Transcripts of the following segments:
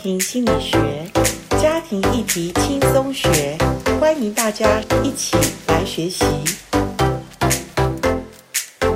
庭心理学，家庭议题轻松学，欢迎大家一起来学习。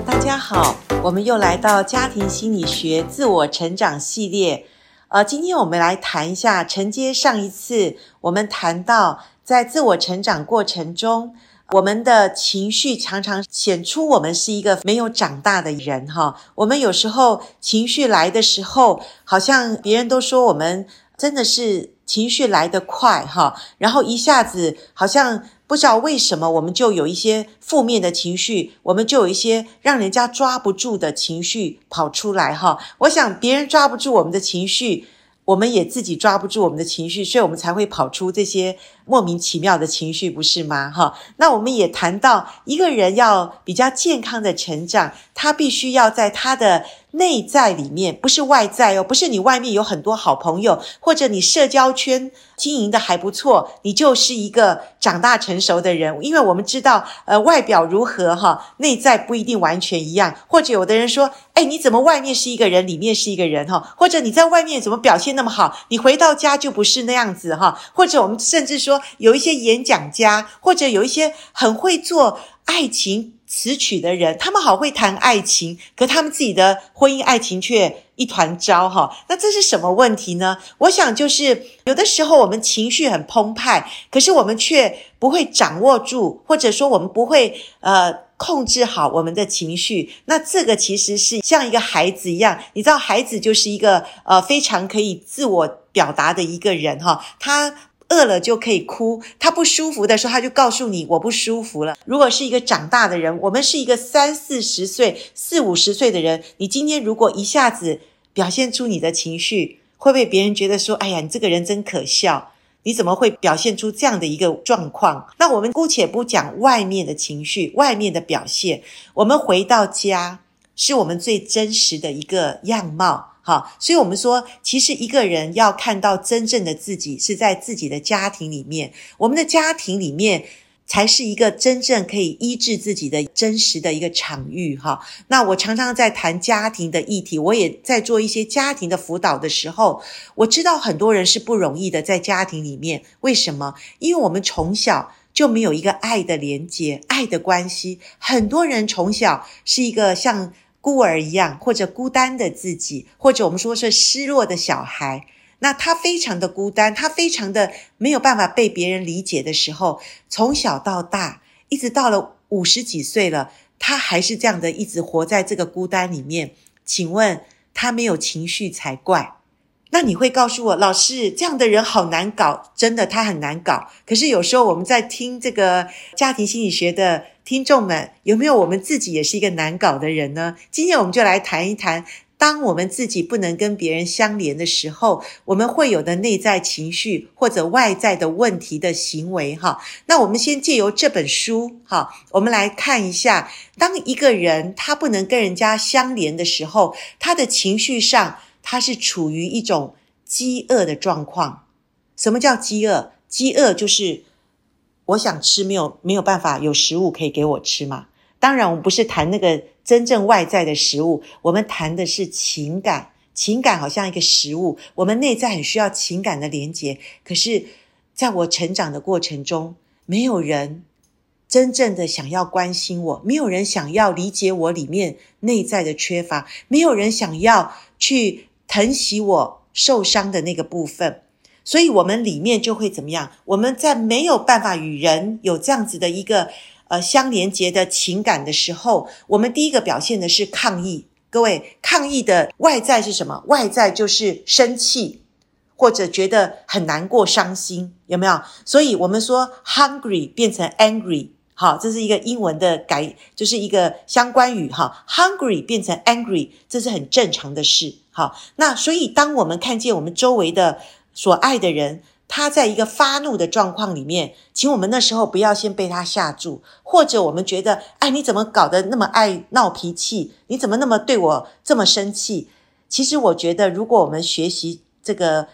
大家好，我们又来到家庭心理学自我成长系列。呃，今天我们来谈一下，承接上一次我们谈到，在自我成长过程中，我们的情绪常常显出我们是一个没有长大的人哈。我们有时候情绪来的时候，好像别人都说我们真的是情绪来得快哈，然后一下子好像不知道为什么，我们就有一些负面的情绪，我们就有一些让人家抓不住的情绪跑出来哈。我想别人抓不住我们的情绪。我们也自己抓不住我们的情绪，所以我们才会跑出这些莫名其妙的情绪，不是吗？哈，那我们也谈到一个人要比较健康的成长，他必须要在他的内在里面，不是外在哦，不是你外面有很多好朋友，或者你社交圈经营的还不错，你就是一个长大成熟的人。因为我们知道，呃，外表如何哈，内在不一定完全一样。或者有的人说，哎，你怎么外面是一个人，里面是一个人哈？或者你在外面怎么表现那么好，你回到家就不是那样子哈？或者我们甚至说，有一些演讲家，或者有一些很会做爱情词曲的人，他们好会谈爱情，可他们自己的婚姻爱情却一团糟哈。那这是什么问题呢？我想就是有的时候我们情绪很澎湃，可是我们却不会掌握住，或者说我们不会呃控制好我们的情绪。那这个其实是像一个孩子一样，你知道，孩子就是一个呃非常可以自我表达的一个人哈，他。饿了就可以哭，他不舒服的时候，他就告诉你我不舒服了。如果是一个长大的人，我们是一个三四十岁、四五十岁的人，你今天如果一下子表现出你的情绪，会被别人觉得说：“哎呀，你这个人真可笑，你怎么会表现出这样的一个状况？”那我们姑且不讲外面的情绪、外面的表现，我们回到家，是我们最真实的一个样貌。好，所以我们说，其实一个人要看到真正的自己，是在自己的家庭里面。我们的家庭里面，才是一个真正可以医治自己的真实的一个场域。哈，那我常常在谈家庭的议题，我也在做一些家庭的辅导的时候，我知道很多人是不容易的，在家庭里面。为什么？因为我们从小就没有一个爱的连接、爱的关系。很多人从小是一个像。孤儿一样，或者孤单的自己，或者我们说是失落的小孩，那他非常的孤单，他非常的没有办法被别人理解的时候，从小到大，一直到了五十几岁了，他还是这样的，一直活在这个孤单里面。请问他没有情绪才怪。那你会告诉我，老师，这样的人好难搞，真的，他很难搞。可是有时候我们在听这个家庭心理学的听众们，有没有我们自己也是一个难搞的人呢？今天我们就来谈一谈，当我们自己不能跟别人相连的时候，我们会有的内在情绪或者外在的问题的行为。哈，那我们先借由这本书，哈，我们来看一下，当一个人他不能跟人家相连的时候，他的情绪上。他是处于一种饥饿的状况。什么叫饥饿？饥饿就是我想吃，没有没有办法有食物可以给我吃嘛。当然，我们不是谈那个真正外在的食物，我们谈的是情感。情感好像一个食物，我们内在很需要情感的连接。可是，在我成长的过程中，没有人真正的想要关心我，没有人想要理解我里面内在的缺乏，没有人想要去。疼惜我受伤的那个部分，所以我们里面就会怎么样？我们在没有办法与人有这样子的一个呃相连接的情感的时候，我们第一个表现的是抗议。各位，抗议的外在是什么？外在就是生气，或者觉得很难过、伤心，有没有？所以我们说 hungry 变成 angry。好，这是一个英文的改，就是一个相关语哈。Hungry 变成 angry，这是很正常的事。好，那所以当我们看见我们周围的所爱的人，他在一个发怒的状况里面，请我们那时候不要先被他吓住，或者我们觉得，哎，你怎么搞得那么爱闹脾气？你怎么那么对我这么生气？其实我觉得，如果我们学习这个。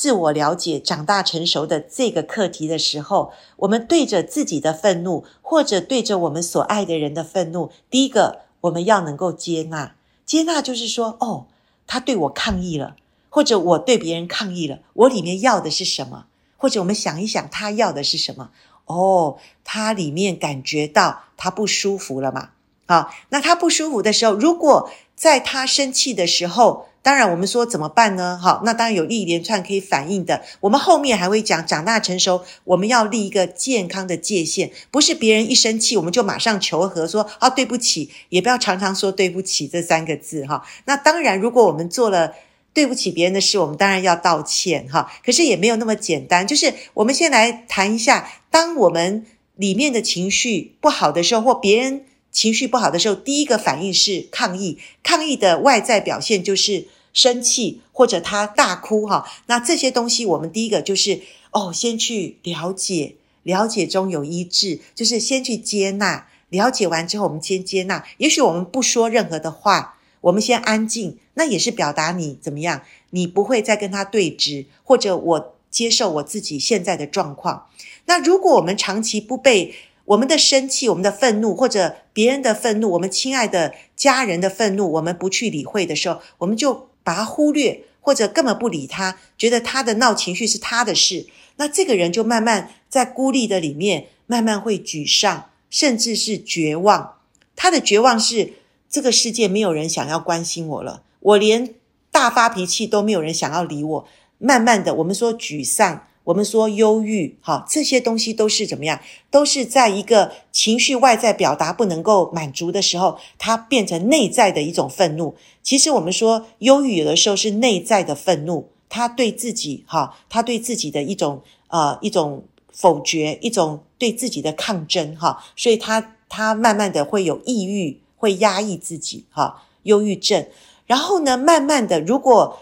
自我了解、长大成熟的这个课题的时候，我们对着自己的愤怒，或者对着我们所爱的人的愤怒，第一个我们要能够接纳。接纳就是说，哦，他对我抗议了，或者我对别人抗议了，我里面要的是什么？或者我们想一想，他要的是什么？哦，他里面感觉到他不舒服了嘛？好，那他不舒服的时候，如果在他生气的时候，当然我们说怎么办呢？好，那当然有一连串可以反映的。我们后面还会讲，长大成熟，我们要立一个健康的界限，不是别人一生气我们就马上求和，说啊对不起，也不要常常说对不起这三个字哈。那当然，如果我们做了。对不起别人的事，我们当然要道歉哈。可是也没有那么简单。就是我们先来谈一下，当我们里面的情绪不好的时候，或别人情绪不好的时候，第一个反应是抗议。抗议的外在表现就是生气，或者他大哭哈。那这些东西，我们第一个就是哦，先去了解，了解中有医治，就是先去接纳。了解完之后，我们先接纳。也许我们不说任何的话。我们先安静，那也是表达你怎么样？你不会再跟他对峙，或者我接受我自己现在的状况。那如果我们长期不被我们的生气、我们的愤怒，或者别人的愤怒、我们亲爱的家人的愤怒，我们不去理会的时候，我们就把它忽略，或者根本不理他，觉得他的闹情绪是他的事。那这个人就慢慢在孤立的里面，慢慢会沮丧，甚至是绝望。他的绝望是。这个世界没有人想要关心我了，我连大发脾气都没有人想要理我。慢慢的，我们说沮丧，我们说忧郁，哈，这些东西都是怎么样？都是在一个情绪外在表达不能够满足的时候，它变成内在的一种愤怒。其实我们说忧郁有的时候是内在的愤怒，他对自己，哈，他对自己的一种呃一种否决，一种对自己的抗争，哈，所以他他慢慢的会有抑郁。会压抑自己，哈，忧郁症。然后呢，慢慢的，如果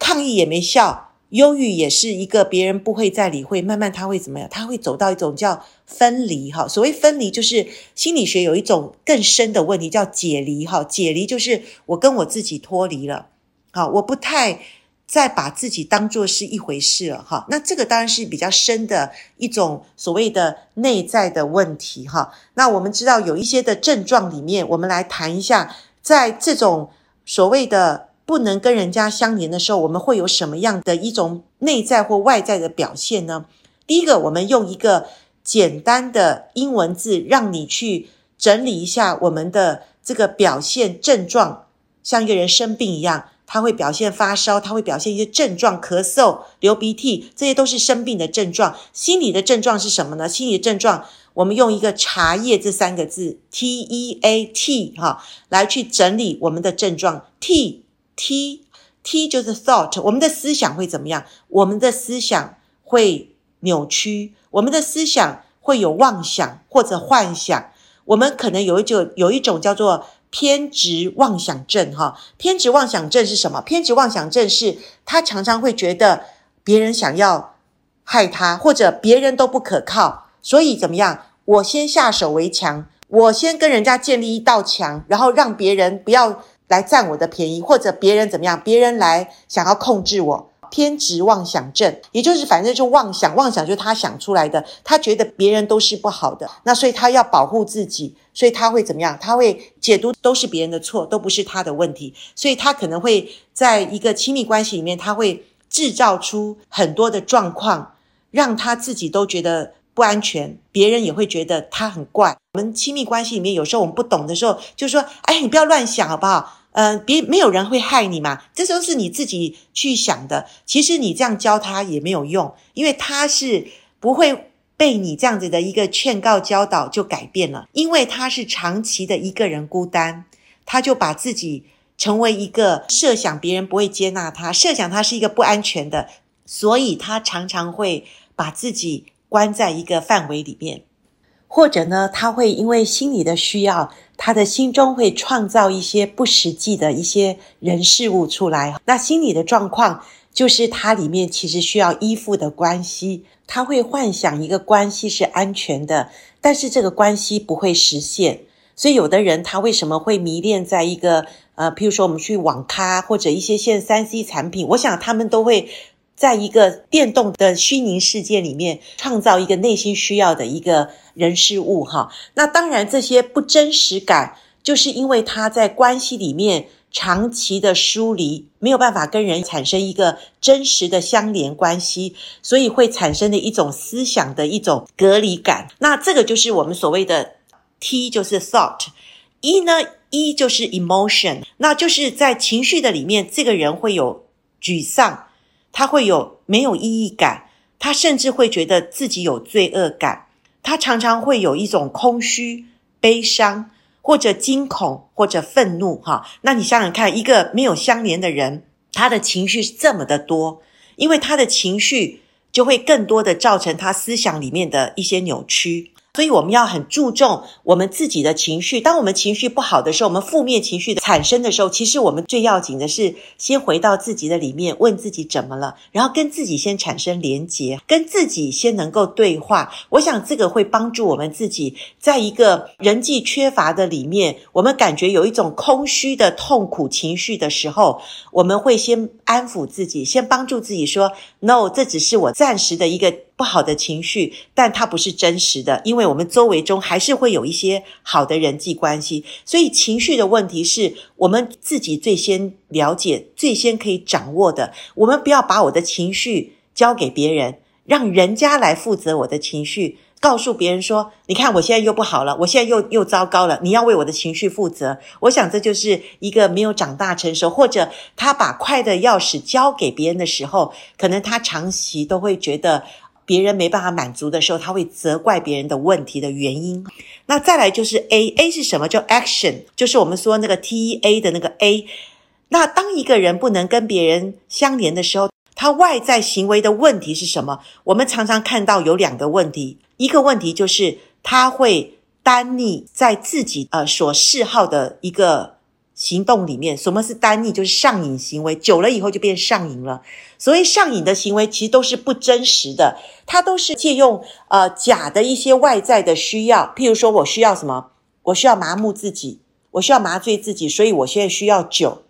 抗议也没效，忧郁也是一个别人不会再理会，慢慢他会怎么样？他会走到一种叫分离，哈。所谓分离，就是心理学有一种更深的问题叫解离，哈。解离就是我跟我自己脱离了，好，我不太。再把自己当作是一回事了哈，那这个当然是比较深的一种所谓的内在的问题哈。那我们知道有一些的症状里面，我们来谈一下，在这种所谓的不能跟人家相连的时候，我们会有什么样的一种内在或外在的表现呢？第一个，我们用一个简单的英文字，让你去整理一下我们的这个表现症状，像一个人生病一样。他会表现发烧，他会表现一些症状，咳嗽、流鼻涕，这些都是生病的症状。心理的症状是什么呢？心理的症状，我们用一个茶叶这三个字，T E A T 哈，来去整理我们的症状。T T T 就是 thought，我们的思想会怎么样？我们的思想会扭曲，我们的思想会有妄想或者幻想，我们可能有一种有一种叫做。偏执妄想症，哈，偏执妄想症是什么？偏执妄想症是他常常会觉得别人想要害他，或者别人都不可靠，所以怎么样？我先下手为强，我先跟人家建立一道墙，然后让别人不要来占我的便宜，或者别人怎么样？别人来想要控制我。偏执妄想症，也就是反正就妄想，妄想就是他想出来的，他觉得别人都是不好的，那所以他要保护自己，所以他会怎么样？他会解读都是别人的错，都不是他的问题，所以他可能会在一个亲密关系里面，他会制造出很多的状况，让他自己都觉得不安全，别人也会觉得他很怪。我们亲密关系里面，有时候我们不懂的时候，就说：“哎，你不要乱想，好不好？”呃，别没有人会害你嘛，这时候是你自己去想的。其实你这样教他也没有用，因为他是不会被你这样子的一个劝告教导就改变了，因为他是长期的一个人孤单，他就把自己成为一个设想别人不会接纳他，设想他是一个不安全的，所以他常常会把自己关在一个范围里面，或者呢，他会因为心理的需要。他的心中会创造一些不实际的一些人事物出来，那心理的状况就是他里面其实需要依附的关系，他会幻想一个关系是安全的，但是这个关系不会实现，所以有的人他为什么会迷恋在一个呃，譬如说我们去网咖或者一些现三 C 产品，我想他们都会。在一个电动的虚拟世界里面，创造一个内心需要的一个人事物哈。那当然，这些不真实感，就是因为他在关系里面长期的疏离，没有办法跟人产生一个真实的相连关系，所以会产生的一种思想的一种隔离感。那这个就是我们所谓的 T，就是 thought，E 呢，E 就是 emotion，那就是在情绪的里面，这个人会有沮丧，他会有没有意义感，他甚至会觉得自己有罪恶感，他常常会有一种空虚、悲伤。或者惊恐，或者愤怒，哈，那你想想看，一个没有相连的人，他的情绪是这么的多，因为他的情绪就会更多的造成他思想里面的一些扭曲。所以我们要很注重我们自己的情绪。当我们情绪不好的时候，我们负面情绪的产生的时候，其实我们最要紧的是先回到自己的里面，问自己怎么了，然后跟自己先产生连结，跟自己先能够对话。我想这个会帮助我们自己，在一个人际缺乏的里面，我们感觉有一种空虚的痛苦情绪的时候，我们会先安抚自己，先帮助自己说：“No，这只是我暂时的一个。”不好的情绪，但它不是真实的，因为我们周围中还是会有一些好的人际关系，所以情绪的问题是我们自己最先了解、最先可以掌握的。我们不要把我的情绪交给别人，让人家来负责我的情绪，告诉别人说：“你看，我现在又不好了，我现在又又糟糕了，你要为我的情绪负责。”我想这就是一个没有长大成熟，或者他把快乐钥匙交给别人的时候，可能他长期都会觉得。别人没办法满足的时候，他会责怪别人的问题的原因。那再来就是 A，A 是什么？叫 action，就是我们说那个 T E A 的那个 A。那当一个人不能跟别人相连的时候，他外在行为的问题是什么？我们常常看到有两个问题，一个问题就是他会单逆在自己呃所嗜好的一个。行动里面，什么是单逆？就是上瘾行为，久了以后就变上瘾了。所谓上瘾的行为，其实都是不真实的，它都是借用呃假的一些外在的需要。譬如说我需要什么？我需要麻木自己，我需要麻醉自己，所以我现在需要酒。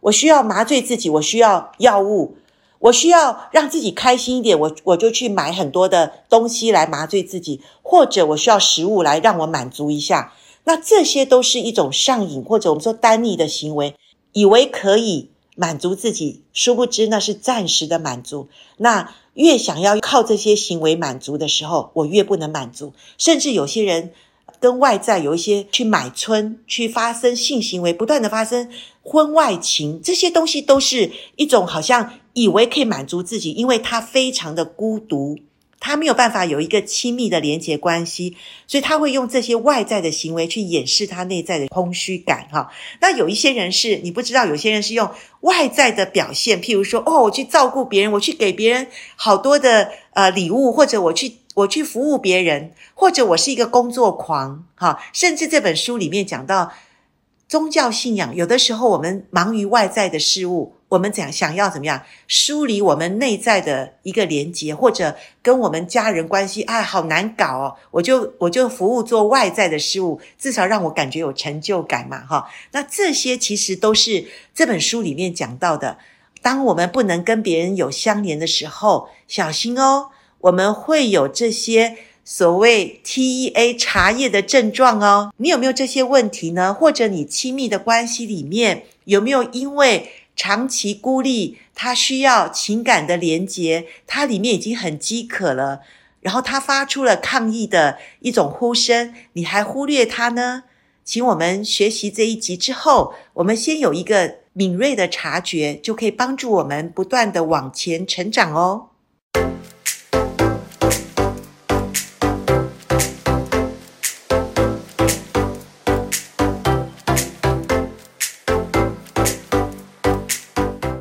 我需要麻醉自己，我需要药物，我需要让自己开心一点，我我就去买很多的东西来麻醉自己，或者我需要食物来让我满足一下。那这些都是一种上瘾，或者我们说耽溺的行为，以为可以满足自己，殊不知那是暂时的满足。那越想要靠这些行为满足的时候，我越不能满足。甚至有些人跟外在有一些去买春，去发生性行为，不断的发生婚外情，这些东西都是一种好像以为可以满足自己，因为他非常的孤独。他没有办法有一个亲密的连结关系，所以他会用这些外在的行为去掩饰他内在的空虚感。哈，那有一些人是你不知道，有些人是用外在的表现，譬如说，哦，我去照顾别人，我去给别人好多的呃礼物，或者我去我去服务别人，或者我是一个工作狂。哈，甚至这本书里面讲到宗教信仰，有的时候我们忙于外在的事物。我们讲想要怎么样梳理我们内在的一个连接，或者跟我们家人关系，哎，好难搞哦！我就我就服务做外在的事物，至少让我感觉有成就感嘛，哈。那这些其实都是这本书里面讲到的。当我们不能跟别人有相连的时候，小心哦，我们会有这些所谓 TEA 茶叶的症状哦。你有没有这些问题呢？或者你亲密的关系里面有没有因为长期孤立，他需要情感的连结，他里面已经很饥渴了，然后他发出了抗议的一种呼声，你还忽略他呢？请我们学习这一集之后，我们先有一个敏锐的察觉，就可以帮助我们不断地往前成长哦。